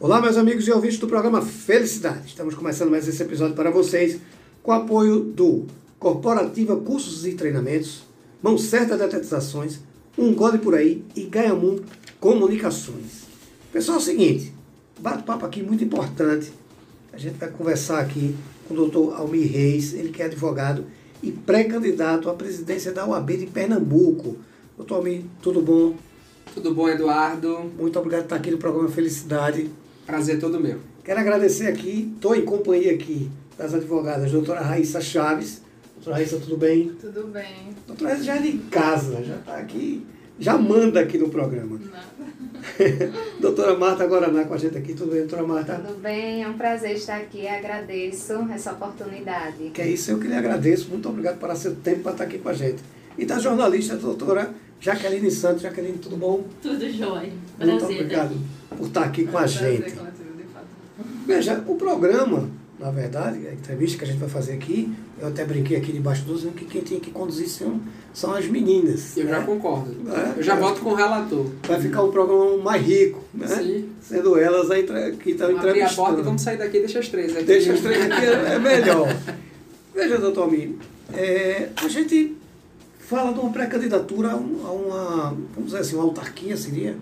Olá, meus amigos e ouvintes do programa Felicidade. Estamos começando mais esse episódio para vocês com o apoio do Corporativa Cursos e Treinamentos, Mão Certa Detetizações, Um Gole Por Aí e Ganhamum Comunicações. Pessoal, é o seguinte, bate-papo aqui muito importante. A gente vai conversar aqui com o doutor Almir Reis, ele que é advogado e pré-candidato à presidência da UAB de Pernambuco. Doutor Almir, tudo bom? Tudo bom, Eduardo? Muito obrigado por estar aqui no programa Felicidade. Prazer todo meu. Quero agradecer aqui, estou em companhia aqui das advogadas, doutora Raíssa Chaves. Doutora Raíssa, tudo bem? Tudo bem. Doutora Raíssa já é de casa, já está aqui, já manda aqui no programa. Nada. doutora Marta Guaraná com a gente aqui, tudo bem, doutora Marta? Tudo bem, é um prazer estar aqui. Agradeço essa oportunidade. Que é isso, eu que lhe agradeço. Muito obrigado por seu tempo para estar aqui com a gente. E da jornalista, doutora Jaqueline Santos. Jaqueline, tudo bom? Tudo jóia. Muito Prazer. obrigado por estar aqui com a Prazer gente. Veja, o programa, na verdade, a entrevista que a gente vai fazer aqui, eu até brinquei aqui debaixo do que quem tinha que conduzir são, são as meninas. Eu né? já concordo. É? Eu já voto com o relator. Vai ficar um programa mais rico, né? Sim. Sendo elas a entre- que estão Vamos abrir a porta e entrevistando. vamos sair daqui e deixa as três aqui. Deixa as três aqui, é melhor. Veja, doutor Almir, é, a gente fala de uma pré-candidatura a um- uma, vamos dizer assim, uma autarquia seria?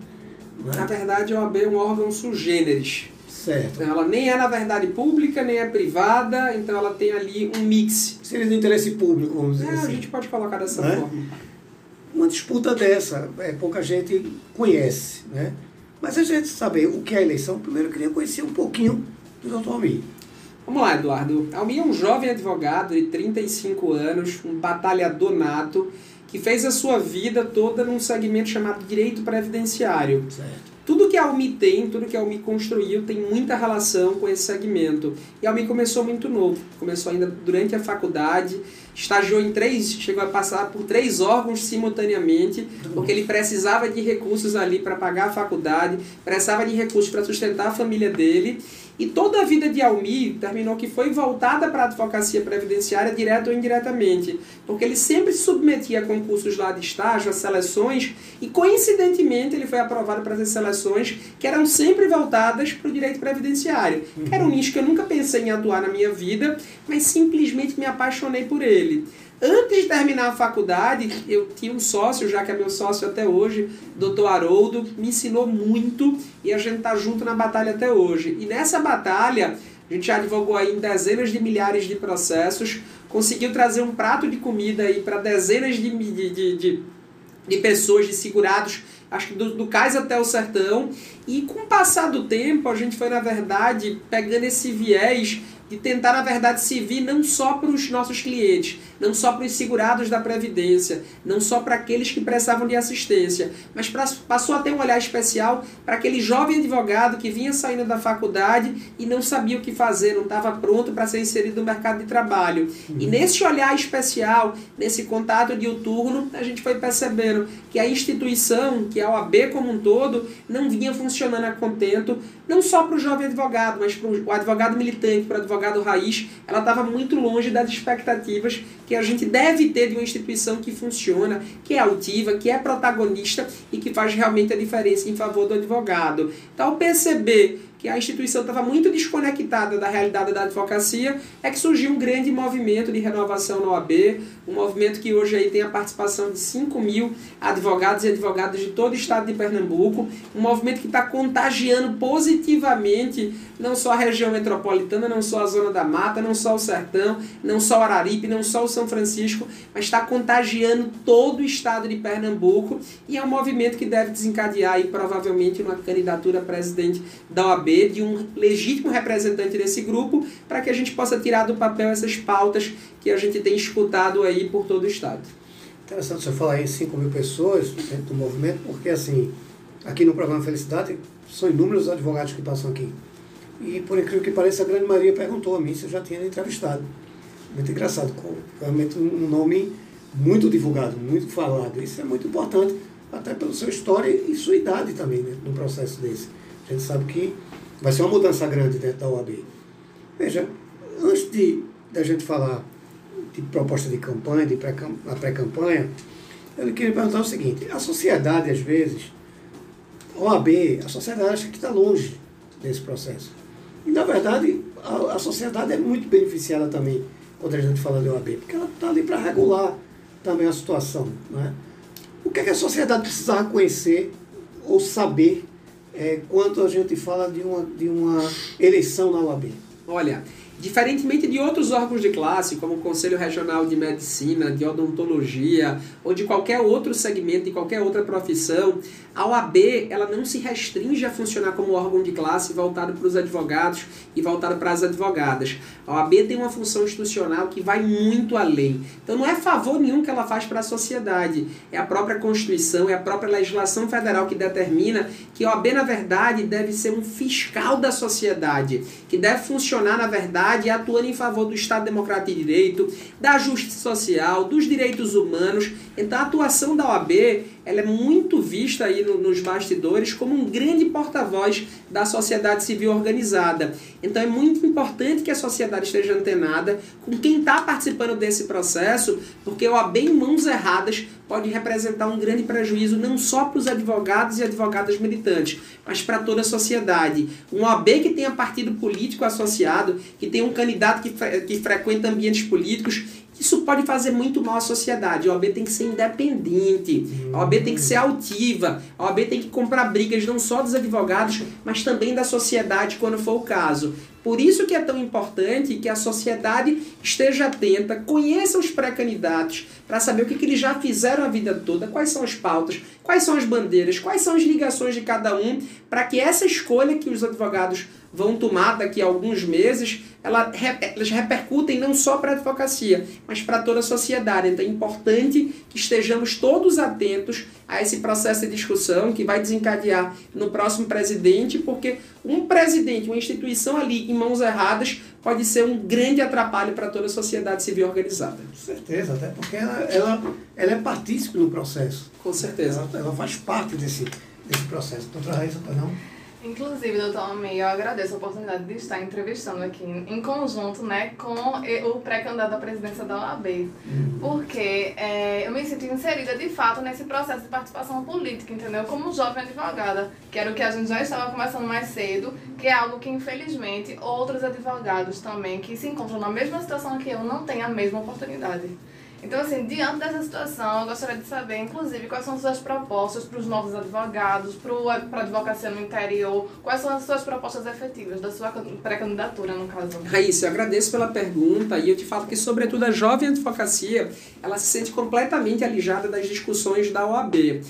Na Né? verdade, a OAB é um órgão sugêneres. Certo. Então, ela nem é, na verdade, pública, nem é privada, então ela tem ali um mix. Seria de interesse público, vamos É, dizer a assim. gente pode colocar dessa Né? forma. Uma disputa dessa, é, pouca gente conhece, né? Mas a gente saber o que é a eleição, primeiro eu queria conhecer um pouquinho do doutor Almir. Vamos lá, Eduardo. Almir é um jovem advogado de 35 anos, um batalhador nato, que fez a sua vida toda num segmento chamado direito previdenciário. Certo. Tudo que a Almi tem, tudo que a Almi construiu tem muita relação com esse segmento. E a Almi começou muito novo, começou ainda durante a faculdade, estagiou em três, chegou a passar por três órgãos simultaneamente, porque ele precisava de recursos ali para pagar a faculdade, precisava de recursos para sustentar a família dele. E toda a vida de Almi terminou que foi voltada para a advocacia previdenciária, direto ou indiretamente, porque ele sempre se submetia a concursos lá de estágio, a seleções, e coincidentemente ele foi aprovado para essas seleções que eram sempre voltadas para o direito previdenciário, que era um nicho que eu nunca pensei em atuar na minha vida, mas simplesmente me apaixonei por ele. Antes de terminar a faculdade, eu tinha um sócio, já que é meu sócio até hoje, Dr. Haroldo, me ensinou muito e a gente tá junto na batalha até hoje. E nessa batalha, a gente já advogou aí em dezenas de milhares de processos, conseguiu trazer um prato de comida aí para dezenas de, de, de, de, de pessoas, de segurados, acho que do, do cais até o sertão. E com o passar do tempo, a gente foi, na verdade, pegando esse viés de tentar, na verdade, servir não só para os nossos clientes, não só para os segurados da Previdência, não só para aqueles que prestavam de assistência, mas pra, passou a ter um olhar especial para aquele jovem advogado que vinha saindo da faculdade e não sabia o que fazer, não estava pronto para ser inserido no mercado de trabalho. E nesse olhar especial, nesse contato diuturno, a gente foi percebendo que a instituição, que a OAB como um todo, não vinha funcionando a contento, não só para o jovem advogado, mas para o advogado militante, para o advogado raiz, ela estava muito longe das expectativas que a gente deve ter de uma instituição que funciona, que é altiva, que é protagonista e que faz realmente a diferença em favor do advogado. Então, perceber que a instituição estava muito desconectada da realidade da advocacia, é que surgiu um grande movimento de renovação na OAB, um movimento que hoje aí tem a participação de 5 mil advogados e advogadas de todo o estado de Pernambuco, um movimento que está contagiando positivamente não só a região metropolitana, não só a Zona da Mata, não só o Sertão, não só o Araripe, não só o São Francisco, mas está contagiando todo o estado de Pernambuco e é um movimento que deve desencadear aí provavelmente uma candidatura a presidente da OAB, de um legítimo representante desse grupo, para que a gente possa tirar do papel essas pautas que a gente tem escutado aí por todo o estado. Interessante você falar em 5 mil pessoas dentro do movimento, porque assim, aqui no programa Felicidade, são inúmeros advogados que passam aqui. E por incrível que pareça, a grande maioria perguntou a mim se eu já tinha entrevistado. Muito engraçado, com realmente um nome muito divulgado, muito falado. Isso é muito importante, até pela sua história e sua idade também, né, num processo desse. A gente sabe que vai ser uma mudança grande dentro da OAB. Veja, antes de da gente falar de proposta de campanha, de pré a pré-campanha, eu queria perguntar o seguinte, a sociedade, às vezes, a OAB, a sociedade acha que está longe nesse processo. E, na verdade, a, a sociedade é muito beneficiada também quando a gente fala de OAB, porque ela está ali para regular também a situação. Né? O que, é que a sociedade precisava conhecer ou saber é, quando a gente fala de uma, de uma eleição na OAB? Olha, Diferentemente de outros órgãos de classe, como o Conselho Regional de Medicina, de Odontologia ou de qualquer outro segmento, de qualquer outra profissão, a OAB ela não se restringe a funcionar como órgão de classe voltado para os advogados e voltado para as advogadas. A OAB tem uma função institucional que vai muito além. Então não é favor nenhum que ela faz para a sociedade. É a própria Constituição, é a própria legislação federal que determina que a OAB, na verdade, deve ser um fiscal da sociedade, que deve funcionar, na verdade, atuando em favor do Estado Democrático de Direito, da justiça social, dos direitos humanos. Então a atuação da OAB ela é muito vista aí no, nos bastidores como um grande porta-voz da sociedade civil organizada. Então é muito importante que a sociedade esteja antenada com quem está participando desse processo, porque o AB em mãos erradas pode representar um grande prejuízo não só para os advogados e advogadas militantes, mas para toda a sociedade. Um OAB que tenha partido político associado, que tenha um candidato que, fre que frequenta ambientes políticos isso pode fazer muito mal à sociedade. A OAB tem que ser independente, a OAB tem que ser altiva, a OAB tem que comprar brigas não só dos advogados, mas também da sociedade quando for o caso. Por isso que é tão importante que a sociedade esteja atenta, conheça os pré-candidatos, para saber o que, que eles já fizeram a vida toda, quais são as pautas, quais são as bandeiras, quais são as ligações de cada um, para que essa escolha que os advogados vão tomar daqui a alguns meses, ela, elas repercutem não só para a advocacia, mas para toda a sociedade. Então é importante que estejamos todos atentos a esse processo de discussão que vai desencadear no próximo presidente, porque um presidente, uma instituição ali em mãos erradas, pode ser um grande atrapalho para toda a sociedade civil organizada. Com certeza, até porque ela, ela, ela é partícipe no processo. Com certeza. Ela, ela faz parte desse, desse processo. Doutora Raíssa, não? Inclusive, doutor Almeida, eu agradeço a oportunidade de estar entrevistando aqui em conjunto né, com o pré-candidato à presidência da OAB, uhum. porque é, eu me senti inserida de fato nesse processo de participação política, entendeu? Como jovem advogada, que era o que a gente já estava começando mais cedo, que é algo que infelizmente outros advogados também que se encontram na mesma situação que eu não têm a mesma oportunidade. Então, assim, diante dessa situação, eu gostaria de saber, inclusive, quais são as suas propostas para os novos advogados, para a advocacia no interior, quais são as suas propostas efetivas da sua pré-candidatura, no caso. Raíssa, eu agradeço pela pergunta e eu te falo que, sobretudo, a jovem advocacia, ela se sente completamente alijada das discussões da OAB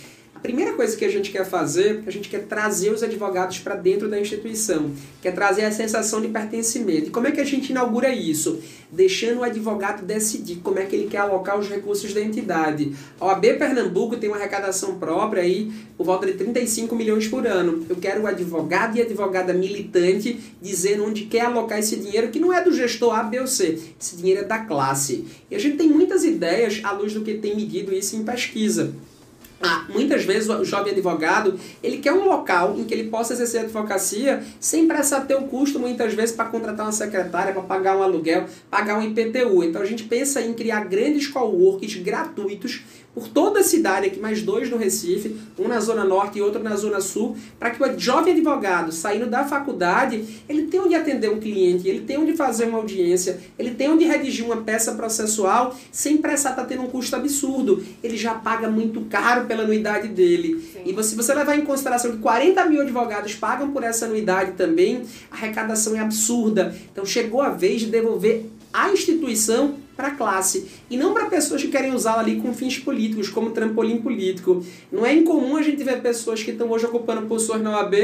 primeira coisa que a gente quer fazer, a gente quer trazer os advogados para dentro da instituição, quer trazer a sensação de pertencimento. E como é que a gente inaugura isso? Deixando o advogado decidir como é que ele quer alocar os recursos da entidade. A OAB Pernambuco tem uma arrecadação própria aí por volta de 35 milhões por ano. Eu quero o advogado e advogada militante dizendo onde quer alocar esse dinheiro, que não é do gestor A, B ou C. Esse dinheiro é da classe. E a gente tem muitas ideias à luz do que tem medido isso em pesquisa. Ah, muitas vezes o jovem advogado ele quer um local em que ele possa exercer advocacia sem precisar ter o custo muitas vezes para contratar uma secretária, para pagar um aluguel, pagar um IPTU. Então a gente pensa em criar grandes coworks gratuitos por toda a cidade, aqui mais dois no Recife, um na Zona Norte e outro na Zona Sul, para que o jovem advogado, saindo da faculdade, ele tenha onde atender um cliente, ele tenha onde fazer uma audiência, ele tenha onde redigir uma peça processual sem precisar estar tá tendo um custo absurdo. Ele já paga muito caro pela anuidade dele. Sim. E se você levar em consideração que 40 mil advogados pagam por essa anuidade também, a arrecadação é absurda. Então chegou a vez de devolver à instituição para a classe e não para pessoas que querem usá-la ali com fins políticos, como trampolim político. Não é incomum a gente ver pessoas que estão hoje ocupando posições na OAB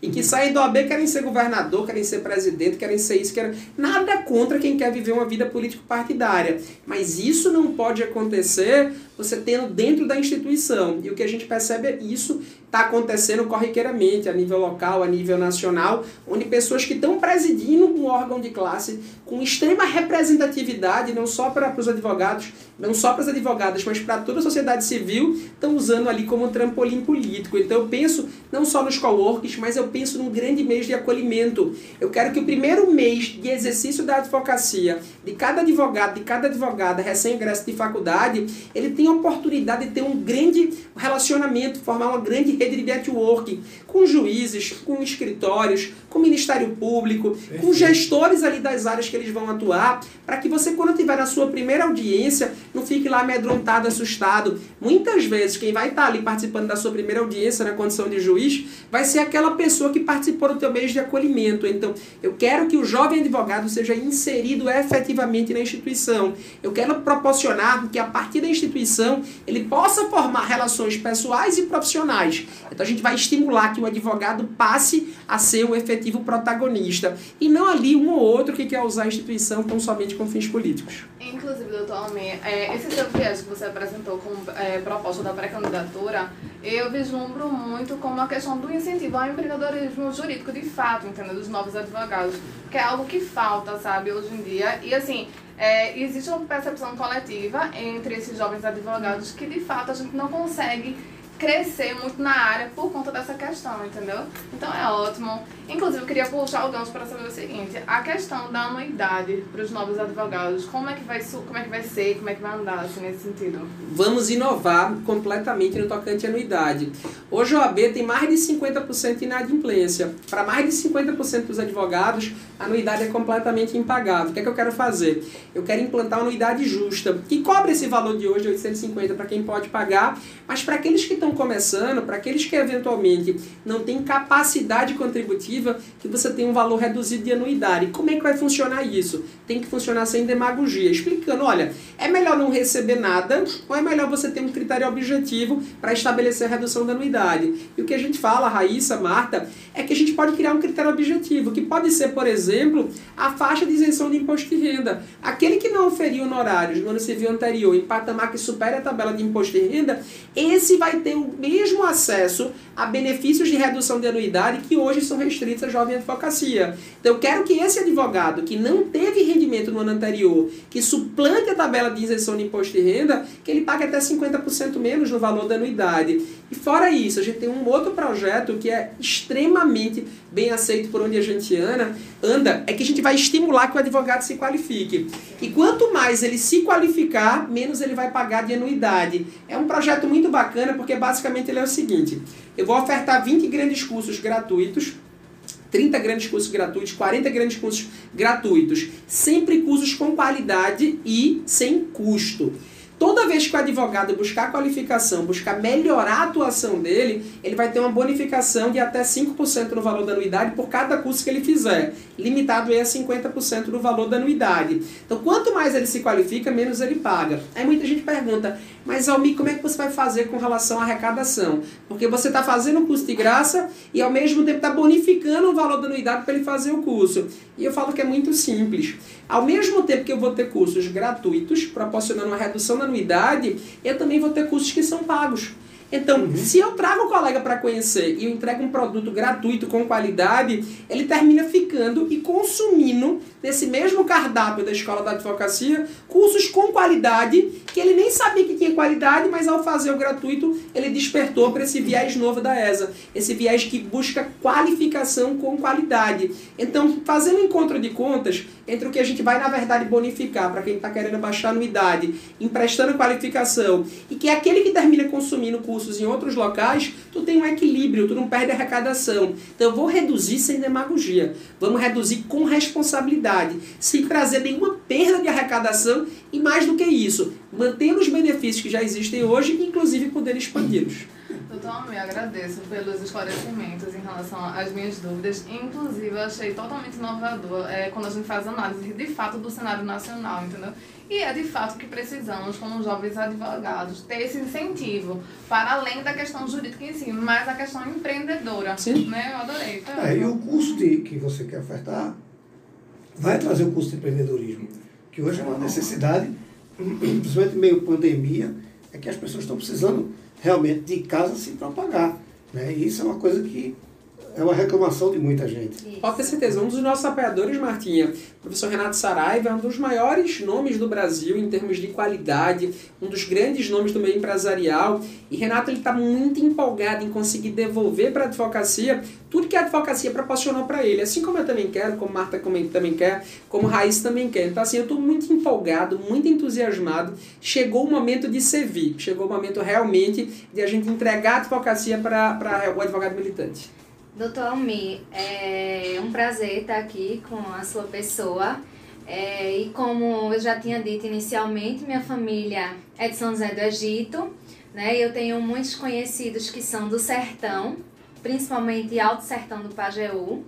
e que saem da OAB querem ser governador, querem ser presidente, querem ser isso, querem... nada contra quem quer viver uma vida político partidária, mas isso não pode acontecer você tendo dentro da instituição. E o que a gente percebe é isso está acontecendo corriqueiramente a nível local, a nível nacional, onde pessoas que estão presidindo um órgão de classe com extrema representatividade, não só para os advogados, não só para as advogadas, mas para toda a sociedade civil, estão usando ali como trampolim político. Então eu penso não só nos coworks, mas eu penso num grande mês de acolhimento. Eu quero que o primeiro mês de exercício da advocacia de cada advogado, de cada advogada recém-ingresso de faculdade, ele tenha a oportunidade de ter um grande relacionamento, formar uma grande rede de networking com juízes, com escritórios, com o Ministério Público, Perfeito. com gestores ali das áreas que eles vão atuar, para que você, quando estiver na sua primeira audiência, não fique lá amedrontado, assustado. Muitas vezes, quem vai estar ali participando da sua primeira audiência na condição de juiz, vai ser aquela pessoa que participou do teu mês de acolhimento. Então, eu quero que o jovem advogado seja inserido efetivamente na instituição. Eu quero proporcionar que, a partir da instituição, ele possa formar relações pessoais e profissionais. Então, a gente vai estimular que o advogado passe a ser o efetivo protagonista e não ali um ou outro que quer usar a instituição tão somente com fins políticos. Inclusive, doutor Almeida, é, esse seu viés que você apresentou como é, proposta da pré-candidatura, eu vislumbro muito como a questão do incentivo ao empreendedorismo jurídico de fato, entendeu? Dos novos advogados, que é algo que falta, sabe, hoje em dia. E assim, é, existe uma percepção coletiva entre esses jovens advogados que de fato a gente não consegue crescer muito na área por conta dessa questão, entendeu? Então é ótimo. Inclusive, eu queria puxar o gancho para saber o seguinte: a questão da anuidade para os novos advogados, como é que vai como é que vai ser, como é que vai andar assim, nesse sentido? Vamos inovar completamente no tocante à anuidade. Hoje o AB tem mais de 50% de inadimplência. Para mais de 50% dos advogados, a anuidade é completamente impagável. O que é que eu quero fazer? Eu quero implantar uma anuidade justa, que cobre esse valor de hoje, 850, para quem pode pagar, mas para aqueles que estão começando, para aqueles que eventualmente não têm capacidade contributiva, que você tem um valor reduzido de anuidade. Como é que vai funcionar isso? Tem que funcionar sem demagogia, explicando, olha, é melhor não receber nada ou é melhor você ter um critério objetivo para estabelecer a redução da anuidade? E o que a gente fala, Raíssa, Marta, é que a gente pode criar um critério objetivo, que pode ser, por exemplo, a faixa de isenção de imposto de renda. Aquele que não oferiu honorários no ano civil anterior em patamar que supere a tabela de imposto de renda, esse vai ter o mesmo acesso a benefícios de redução de anuidade que hoje são restritos à jovem advocacia. Então eu quero que esse advogado que não teve rendimento no ano anterior, que suplante a tabela de isenção de imposto de renda, que ele pague até 50% menos no valor da anuidade. E fora isso, a gente tem um outro projeto que é extremamente bem aceito por onde a gente anda, anda, é que a gente vai estimular que o advogado se qualifique. E quanto mais ele se qualificar, menos ele vai pagar de anuidade. É um projeto muito bacana porque basicamente ele é o seguinte: eu vou ofertar 20 grandes cursos gratuitos 30 grandes cursos gratuitos, 40 grandes cursos gratuitos, sempre cursos com qualidade e sem custo. Toda vez que o advogado buscar qualificação, buscar melhorar a atuação dele, ele vai ter uma bonificação de até 5% no valor da anuidade por cada curso que ele fizer, limitado a 50% do valor da anuidade. Então, quanto mais ele se qualifica, menos ele paga. Aí muita gente pergunta, mas Almi, como é que você vai fazer com relação à arrecadação? Porque você está fazendo um curso de graça e ao mesmo tempo está bonificando o valor da anuidade para ele fazer o curso. E eu falo que é muito simples. Ao mesmo tempo que eu vou ter cursos gratuitos, proporcionando uma redução da anuidade, eu também vou ter cursos que são pagos. Então, uhum. se eu trago o colega para conhecer e eu entrego um produto gratuito com qualidade, ele termina ficando e consumindo nesse mesmo cardápio da escola da advocacia cursos com qualidade que ele nem sabia que tinha qualidade, mas ao fazer o gratuito ele despertou para esse viés novo da ESA, esse viés que busca qualificação com qualidade. Então, fazendo encontro de contas entre o que a gente vai na verdade bonificar para quem está querendo baixar a anuidade, emprestando qualificação e que é aquele que termina consumindo curso cursos em outros locais, tu tem um equilíbrio, tu não perde arrecadação. Então eu vou reduzir sem demagogia. Vamos reduzir com responsabilidade, sem trazer nenhuma perda de arrecadação e mais do que isso, mantendo os benefícios que já existem hoje, inclusive poder expandi-los. Doutor eu agradeço pelos esclarecimentos em relação às minhas dúvidas. Inclusive, eu achei totalmente inovador é, quando a gente faz análise de fato do cenário nacional, entendeu? E é de fato que precisamos, como jovens advogados, ter esse incentivo para além da questão jurídica em si, mas a questão empreendedora. Sim. Né? Eu adorei. É, e o curso de, que você quer ofertar vai trazer o curso de empreendedorismo, que hoje é uma necessidade, principalmente meio pandemia, é que as pessoas estão precisando realmente de casa se propagar. Né? Isso é uma coisa que é uma reclamação de muita gente. Isso. Pode ter certeza. Um dos nossos apoiadores, Martinha, o professor Renato Saraiva, é um dos maiores nomes do Brasil em termos de qualidade, um dos grandes nomes do meio empresarial. E Renato está muito empolgado em conseguir devolver para a advocacia tudo que a advocacia proporcionou para ele. Assim como eu também quero, como Marta também quer, como Raíssa também quer. Então, assim, eu estou muito empolgado, muito entusiasmado. Chegou o momento de servir, chegou o momento realmente de a gente entregar a advocacia para o advogado militante. Doutor Almi, é um prazer estar aqui com a sua pessoa. É, e como eu já tinha dito inicialmente, minha família é de São José do Egito, né? Eu tenho muitos conhecidos que são do sertão, principalmente Alto Sertão do Pajeú.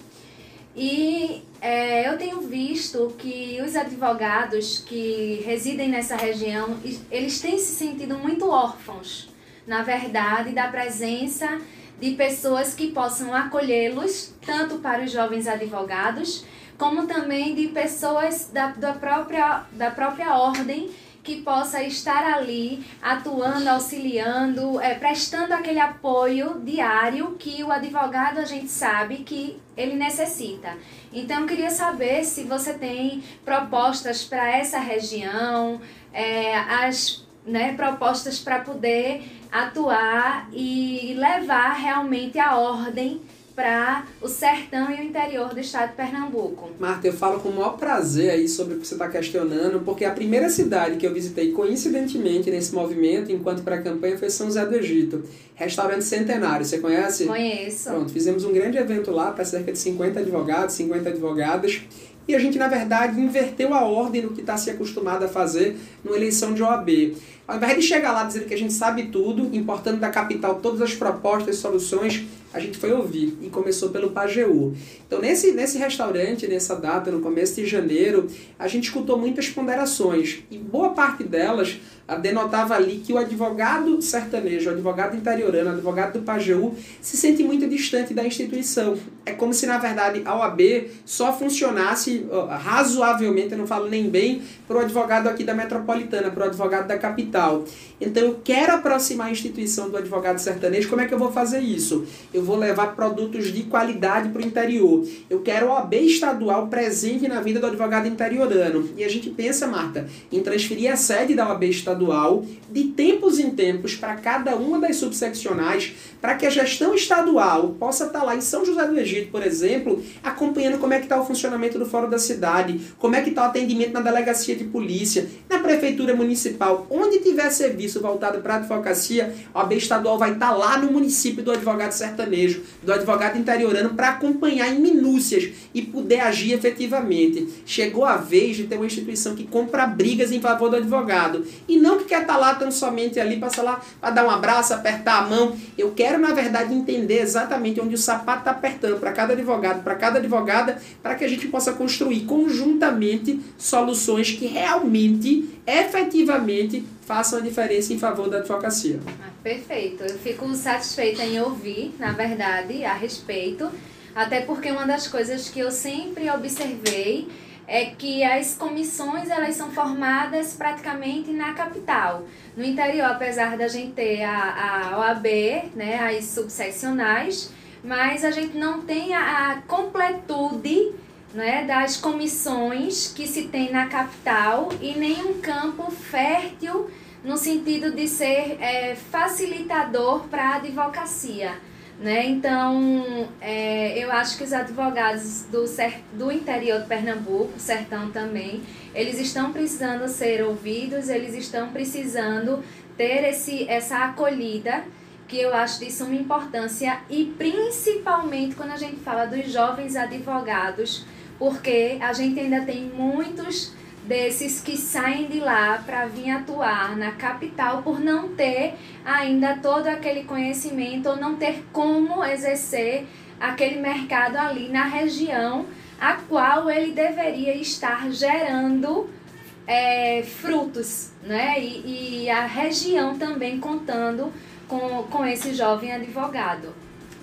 E é, eu tenho visto que os advogados que residem nessa região, eles têm se sentido muito órfãos, na verdade, da presença de pessoas que possam acolhê-los, tanto para os jovens advogados, como também de pessoas da, da, própria, da própria ordem que possa estar ali atuando, auxiliando, é, prestando aquele apoio diário que o advogado a gente sabe que ele necessita. Então, eu queria saber se você tem propostas para essa região, é, as né, propostas para poder atuar e levar realmente a ordem para o sertão e o interior do estado de Pernambuco. Marta, eu falo com o maior prazer aí sobre o que você está questionando, porque a primeira cidade que eu visitei coincidentemente nesse movimento, enquanto para a campanha, foi São José do Egito. Restaurante Centenário, você conhece? Conheço. Pronto, fizemos um grande evento lá para cerca de 50 advogados, 50 advogadas. E a gente, na verdade, inverteu a ordem do que está se acostumado a fazer numa eleição de OAB. Ao invés de chegar lá dizendo que a gente sabe tudo, importando da capital todas as propostas e soluções, a gente foi ouvir e começou pelo Pajeú. Então, nesse, nesse restaurante, nessa data, no começo de janeiro, a gente escutou muitas ponderações e boa parte delas denotava ali que o advogado sertanejo, o advogado interiorano, o advogado do Pajeú, se sente muito distante da instituição. É como se, na verdade, a OAB só funcionasse razoavelmente, eu não falo nem bem, para o advogado aqui da metropolitana, para o advogado da capital. Então, eu quero aproximar a instituição do advogado sertanejo. Como é que eu vou fazer isso? Eu vou levar produtos de qualidade para o interior. Eu quero OAB estadual presente na vida do advogado interiorano. E a gente pensa, Marta, em transferir a sede da OAB estadual estadual, de tempos em tempos, para cada uma das subseccionais, para que a gestão estadual possa estar tá lá em São José do Egito, por exemplo, acompanhando como é que está o funcionamento do Fórum da Cidade, como é que está o atendimento na delegacia de polícia, na prefeitura municipal, onde tiver serviço voltado para a advocacia, a OAB estadual vai estar tá lá no município do advogado sertanejo, do advogado interiorano, para acompanhar em minúcias e poder agir efetivamente. Chegou a vez de ter uma instituição que compra brigas em favor do advogado e não que quer estar tá lá tão somente ali, passar lá para dar um abraço, apertar a mão. Eu quero, na verdade, entender exatamente onde o sapato está apertando para cada advogado, para cada advogada, para que a gente possa construir conjuntamente soluções que realmente, efetivamente, façam a diferença em favor da advocacia. Ah, perfeito. Eu fico satisfeita em ouvir, na verdade, a respeito, até porque uma das coisas que eu sempre observei é que as comissões elas são formadas praticamente na capital. No interior, apesar da gente ter a, a OAB, né, as subseccionais, mas a gente não tem a, a completude né, das comissões que se tem na capital e nem um campo fértil no sentido de ser é, facilitador para a advocacia. Né? Então, é, eu acho que os advogados do, do interior de Pernambuco, sertão também, eles estão precisando ser ouvidos, eles estão precisando ter esse, essa acolhida, que eu acho de suma importância, e principalmente quando a gente fala dos jovens advogados, porque a gente ainda tem muitos desses que saem de lá para vir atuar na capital por não ter ainda todo aquele conhecimento ou não ter como exercer aquele mercado ali na região a qual ele deveria estar gerando é, frutos, né? E, e a região também contando com, com esse jovem advogado.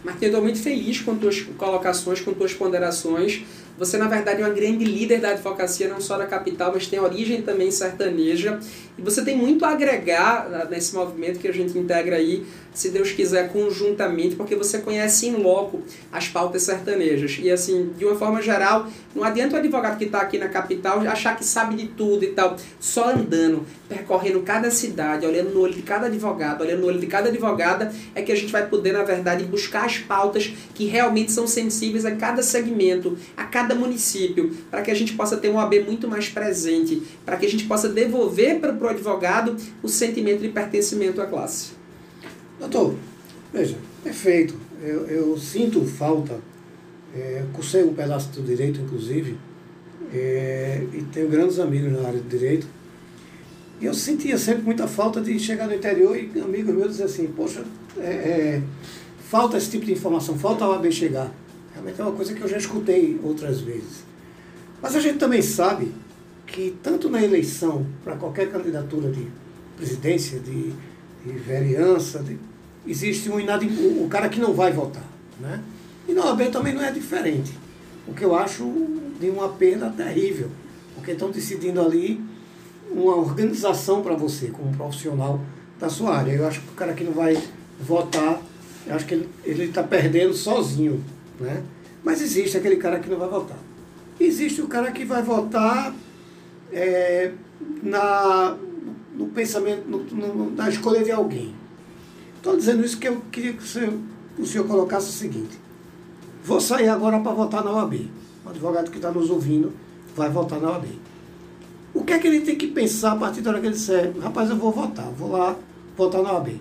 Marquinhos, estou muito feliz com tuas colocações, com tuas ponderações Você, na verdade, é uma grande líder da advocacia, não só da capital, mas tem origem também sertaneja. E você tem muito a agregar ah, nesse movimento que a gente integra aí, se Deus quiser, conjuntamente, porque você conhece em loco as pautas sertanejas. E, assim, de uma forma geral, não adianta o advogado que está aqui na capital achar que sabe de tudo e tal. Só andando, percorrendo cada cidade, olhando no olho de cada advogado, olhando no olho de cada advogada, é que a gente vai poder, na verdade, buscar as pautas que realmente são sensíveis a cada segmento, a cada município, para que a gente possa ter um OAB muito mais presente, para que a gente possa devolver para o advogado o sentimento de pertencimento à classe. Doutor, veja, perfeito. Eu, eu sinto falta, é, cursei um pedaço do direito, inclusive, é, e tenho grandes amigos na área do direito, e eu sentia sempre muita falta de chegar no interior e amigos meus dizer assim, poxa, é, é, falta esse tipo de informação, falta a OAB chegar. Realmente é uma coisa que eu já escutei outras vezes. Mas a gente também sabe que tanto na eleição para qualquer candidatura de presidência, de, de vereança, de, existe um inadim, o, cara que não vai votar. Né? E na OAB também não é diferente. O que eu acho de uma perda terrível, porque estão decidindo ali uma organização para você, como profissional da sua área. Eu acho que o cara que não vai votar, eu acho que ele está perdendo sozinho. Né? Mas existe aquele cara que não vai votar. Existe o cara que vai votar é, na, no pensamento, no, no, na escolha de alguém. Estou dizendo isso que eu queria que senhor, o senhor colocasse o seguinte. Vou sair agora para votar na OAB. O advogado que está nos ouvindo vai votar na OAB. O que é que ele tem que pensar a partir da hora que ele disser, rapaz, eu vou votar, vou lá votar na OAB?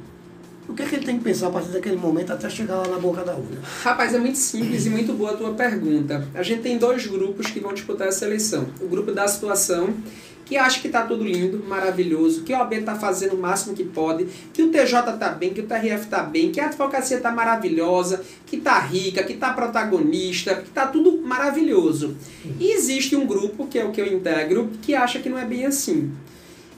O que é que ele tem que pensar a partir daquele momento até chegar lá na boca da urna? Rapaz, é muito simples e muito boa a tua pergunta. A gente tem dois grupos que vão disputar essa eleição. O grupo da situação, que acha que está tudo lindo, maravilhoso, que o OAB está fazendo o máximo que pode, que o TJ está bem, que o TRF está bem, que a advocacia está maravilhosa, que está rica, que está protagonista, que está tudo maravilhoso. E existe um grupo, que é o que eu integro, que acha que não é bem assim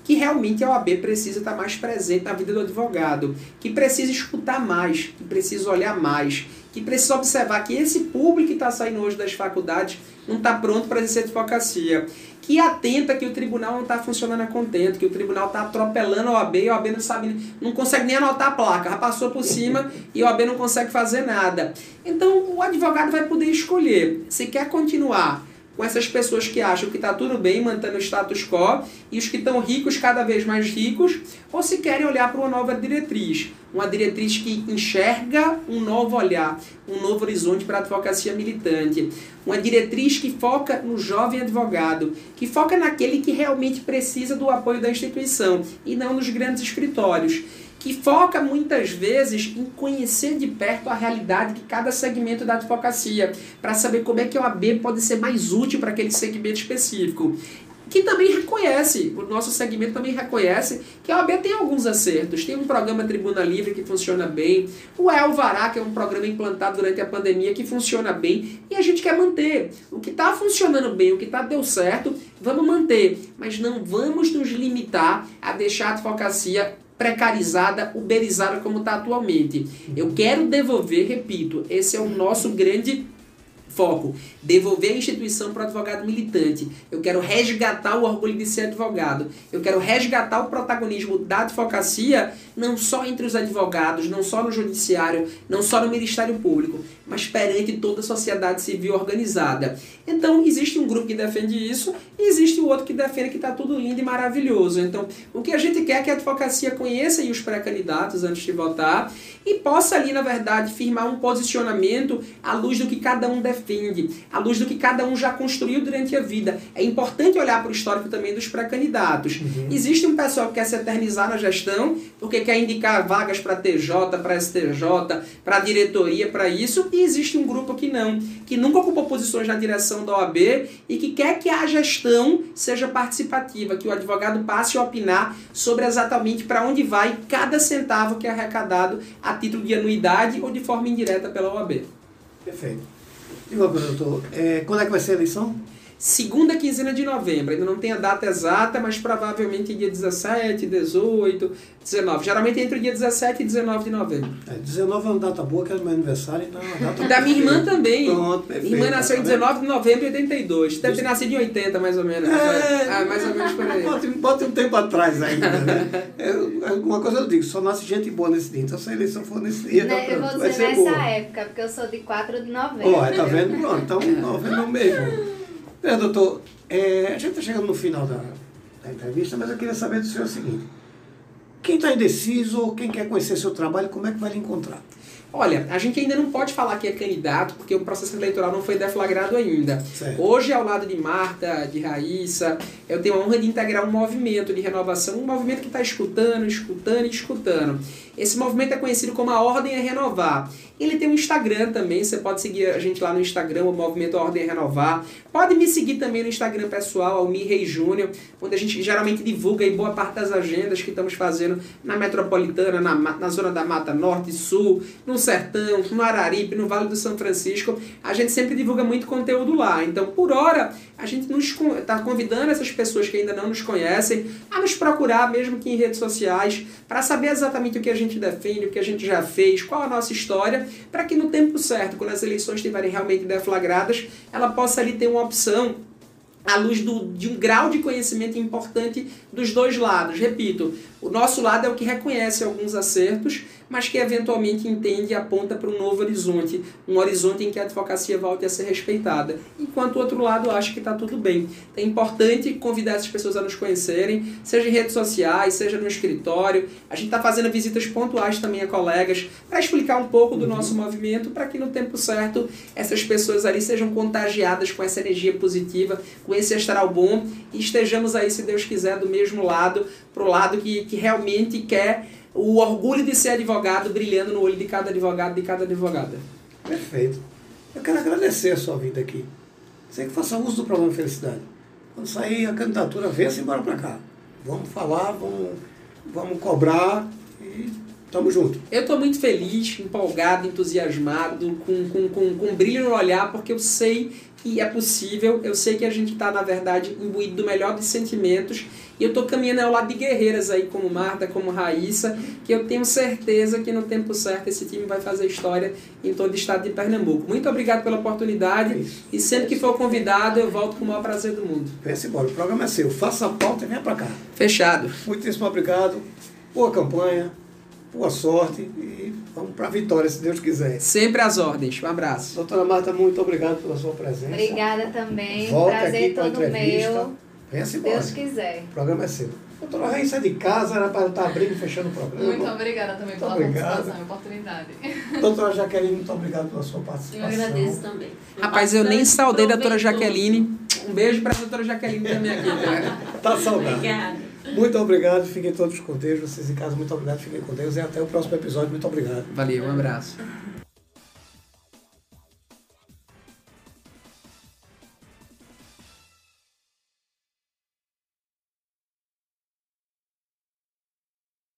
que realmente a OAB precisa estar mais presente na vida do advogado, que precisa escutar mais, que precisa olhar mais, que precisa observar que esse público que está saindo hoje das faculdades não está pronto para exercer advocacia, que atenta que o tribunal não está funcionando a contento, que o tribunal está atropelando a OAB e a OAB não sabe, não consegue nem anotar a placa, já passou por cima e a OAB não consegue fazer nada. Então o advogado vai poder escolher se quer continuar com essas pessoas que acham que está tudo bem mantendo o status quo e os que estão ricos cada vez mais ricos, ou se querem olhar para uma nova diretriz, uma diretriz que enxerga um novo olhar, um novo horizonte para a advocacia militante, uma diretriz que foca no jovem advogado, que foca naquele que realmente precisa do apoio da instituição e não nos grandes escritórios que foca muitas vezes em conhecer de perto a realidade de cada segmento da advocacia, para saber como é que o AB pode ser mais útil para aquele segmento específico. Que também reconhece, o nosso segmento também reconhece que a OAB tem alguns acertos. Tem um programa Tribuna Livre que funciona bem, o Elvará, que é um programa implantado durante a pandemia que funciona bem, e a gente quer manter. O que está funcionando bem, o que está deu certo, vamos manter. Mas não vamos nos limitar a deixar a advocacia precarizada, uberizada como está atualmente. Eu quero devolver, repito, esse é o nosso grande foco, devolver a instituição para o advogado militante. Eu quero resgatar o orgulho de ser advogado. Eu quero resgatar o protagonismo da advocacia, não só entre os advogados, não só no judiciário, não só no Ministério Público, mas perante toda a sociedade civil organizada. Então, existe um grupo que defende isso e existe o outro que defende que está tudo lindo e maravilhoso. Então, o que a gente quer é que a advocacia conheça os pré-candidatos antes de votar e possa ali, na verdade, firmar um posicionamento à luz do que cada um defende, à luz do que cada um já construiu durante a vida. É importante olhar para o histórico também dos pré-candidatos. Uhum. Existe um pessoal que quer se eternizar na gestão, porque quer indicar vagas para TJ, para STJ, para diretoria, para isso, e existe um grupo que não, que nunca ocupou posições na direção da OAB e que quer que a gestão seja participativa, que o advogado passe a opinar sobre exatamente para onde vai cada centavo que é arrecadado a título de anuidade ou de forma indireta pela OAB. Perfeito. E uma coisa, doutor, é, quando é que vai ser a eleição? Segunda quinzena de novembro. Ainda não tem a data exata, mas provavelmente dia 17, 18, 19. Geralmente entre o dia 17 e 19 de novembro. É, 19 é uma data boa, que é meu aniversário, então é uma data Da minha irmã também. Pronto, Minha perfeito, irmã nasceu em tá vendo? 19 de novembro de 82. Deve ter nascido em 80, mais ou menos. É, ah, mais ou menos por aí. Bote, bote um tempo atrás ainda, né? É, uma coisa eu digo, só nasce gente boa nesse dia. Então se a eleição for nesse dia, Né, tá eu vou dizer ser nessa boa. época, porque eu sou de 4 de novembro. Ó, tá vendo? Pronto, então novembro mesmo. É, doutor, é, a gente está chegando no final da, da entrevista, mas eu queria saber do senhor o seguinte. Quem está indeciso ou quem quer conhecer seu trabalho, como é que vai lhe encontrar? Olha, a gente ainda não pode falar que é candidato, porque o processo eleitoral não foi deflagrado ainda. Certo. Hoje, ao lado de Marta, de Raíssa, eu tenho a honra de integrar um movimento de renovação, um movimento que está escutando, escutando e escutando. Esse movimento é conhecido como a Ordem é Renovar. Ele tem um Instagram também, você pode seguir a gente lá no Instagram, o Movimento Ordem é Renovar. Pode me seguir também no Instagram pessoal, Almir Rei Júnior, onde a gente geralmente divulga aí boa parte das agendas que estamos fazendo na metropolitana, na, na zona da Mata Norte e Sul, no Sertão, no Araripe, no Vale do São Francisco. A gente sempre divulga muito conteúdo lá. Então, por hora, a gente está convidando essas pessoas que ainda não nos conhecem a nos procurar, mesmo que em redes sociais, para saber exatamente o que a gente defende, o que a gente já fez, qual a nossa história, para que no tempo certo, quando as eleições estiverem realmente deflagradas, ela possa ali ter uma opção à luz do, de um grau de conhecimento importante dos dois lados. Repito, o nosso lado é o que reconhece alguns acertos, mas que eventualmente entende e aponta para um novo horizonte, um horizonte em que a advocacia volte a ser respeitada, enquanto o outro lado acha que está tudo bem. É importante convidar essas pessoas a nos conhecerem, seja em redes sociais, seja no escritório. A gente está fazendo visitas pontuais também a colegas para explicar um pouco do nosso movimento, para que no tempo certo essas pessoas ali sejam contagiadas com essa energia positiva, com esse astral bom e estejamos aí, se Deus quiser, do mesmo lado, pro lado que, que realmente quer o orgulho de ser advogado brilhando no olho de cada advogado, de cada advogada. Perfeito. Eu quero agradecer a sua vida aqui. Você que faça uso do programa Felicidade. Quando sair a candidatura, venha-se embora para cá. Vamos falar, vamos, vamos cobrar e tamo junto. Eu estou muito feliz, empolgado, entusiasmado, com, com, com, com brilho no olhar, porque eu sei que é possível, eu sei que a gente está, na verdade, imbuído do melhor dos sentimentos, e eu estou caminhando ao lado de guerreiras aí, como Marta, como Raíssa, que eu tenho certeza que no tempo certo esse time vai fazer história em todo o estado de Pernambuco. Muito obrigado pela oportunidade, Isso. e sempre que for convidado, eu volto com o maior prazer do mundo. Venha-se embora. O programa é seu. Faça a pauta e venha para cá. Fechado. Muitíssimo obrigado. Boa campanha, boa sorte e vamos para a vitória, se Deus quiser. Sempre às ordens. Um abraço. Doutora Marta, muito obrigado pela sua presença. Obrigada também. Volta Prazer aqui todo entrevista. meu. Venha-se Se embora. Deus quiser. O programa é seu. Doutora Raíssa é de casa, era para eu estar abrindo e fechando o programa. Muito obrigada também pela obrigado. participação e oportunidade. Doutora Jaqueline, muito obrigado pela sua Eu participação. agradeço também. Foi Rapaz, eu nem saudei da doutora. Jaqueline. Um beijo para a doutora Jaqueline também aqui. Tá? Tá saudável. Obrigada. Muito obrigado, fiquem todos com Deus. Vocês em casa, muito obrigado, fiquem com Deus. E até o próximo episódio. Muito obrigado. Valeu, um abraço.